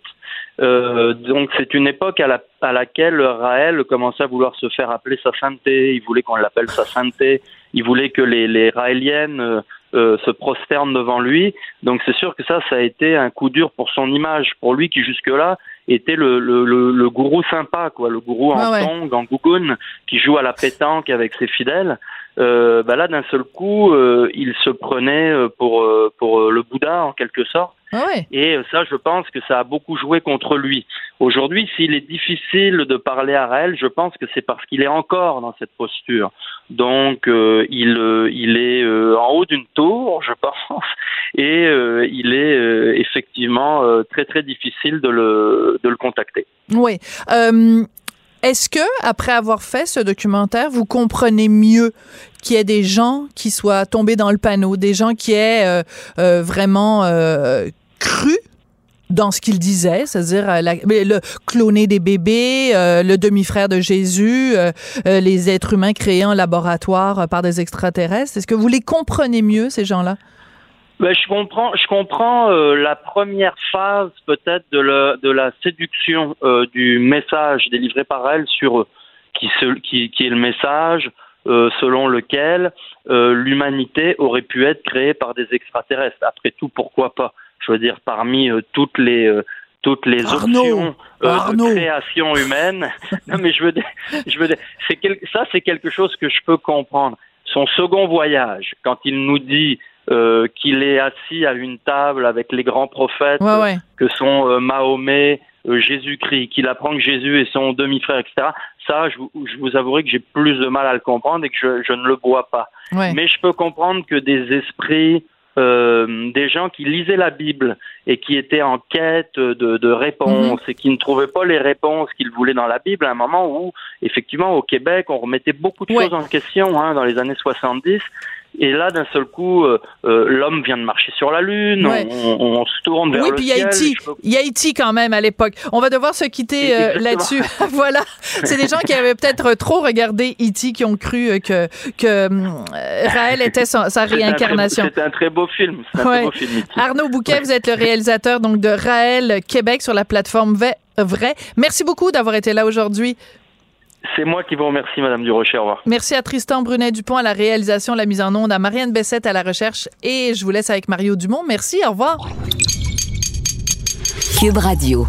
Euh, donc c'est une époque à, la, à laquelle Raël commençait à vouloir se faire appeler sa sainteté. Il voulait qu'on l'appelle sa sainteté. Il voulait que les, les Raéliennes euh, euh, se prosternent devant lui. Donc c'est sûr que ça, ça a été un coup dur pour son image, pour lui qui jusque-là était le, le, le, gourou sympa, quoi, le gourou en ouais, en gougoune, qui joue à la pétanque avec ses fidèles. Euh, bah là, d'un seul coup, euh, il se prenait euh, pour, euh, pour le Bouddha, en quelque sorte. Ah Et ça, je pense que ça a beaucoup joué contre lui. Aujourd'hui, s'il est difficile de parler à Raël, je pense que c'est parce qu'il est encore dans cette posture. Donc, il, il est en haut d'une tour, je pense, et il est effectivement très très difficile de le, de le contacter. Oui Est-ce que, après avoir fait ce documentaire, vous comprenez mieux qu'il y ait des gens qui soient tombés dans le panneau, des gens qui aient euh, euh, vraiment euh, cru dans ce qu'il disait, c'est-à-dire le cloner des bébés, le demi-frère de Jésus, les êtres humains créés en laboratoire par des extraterrestres? Est-ce que vous les comprenez mieux, ces gens-là? Ben, je comprends, je comprends euh, la première phase peut-être de, la, de la séduction euh, du message délivré par elle sur euh, qui, qui, qui est le message selon lequel l'humanité aurait pu être créée par des extraterrestres. Après tout, pourquoi pas? Je veux dire, parmi toutes les toutes les options de création humaine. non, mais je veux dire, je veux dire, c'est ça, c'est quelque chose que je peux comprendre. Son second voyage, quand il nous dit euh, qu'il est assis à une table avec les grands prophètes que sont euh, Mahomet, euh, Jésus-Christ, qu'il apprend que Jésus est son demi-frère, etc. Ça, je, je vous avouerai que j'ai plus de mal à le comprendre et que je, je ne le vois pas. Mais je peux comprendre que des esprits, euh, des gens qui lisaient la Bible et qui étaient en quête de, de réponses mhm. et qui ne trouvaient pas les réponses qu'ils voulaient dans la Bible à un moment où, effectivement, au Québec, on remettait beaucoup de choses en question hein, dans les années 70 et là, d'un seul coup, euh, euh, l'homme vient de marcher sur la Lune, on, se tourne vers oui, le puis ciel. Il y a Haïti quand même à l'époque. On va devoir se quitter euh, là-dessus. voilà. C'est des gens qui avaient peut-être trop regardé Haïti qui ont cru que, que Raël était sa, réincarnation. C'était un, très beau film. Un beau film Arnaud Bouquet, vous êtes le réalisateur donc de Raël Québec sur la plateforme Vrai. Merci beaucoup d'avoir été là aujourd'hui. C'est moi qui vous remercie, Madame Durocher. Au revoir. Merci à Tristan Brunet-Dupont à la réalisation, la mise en onde, à Marianne Bessette à la recherche et je vous laisse avec Mario Dumont. Merci, au revoir. Cube Radio.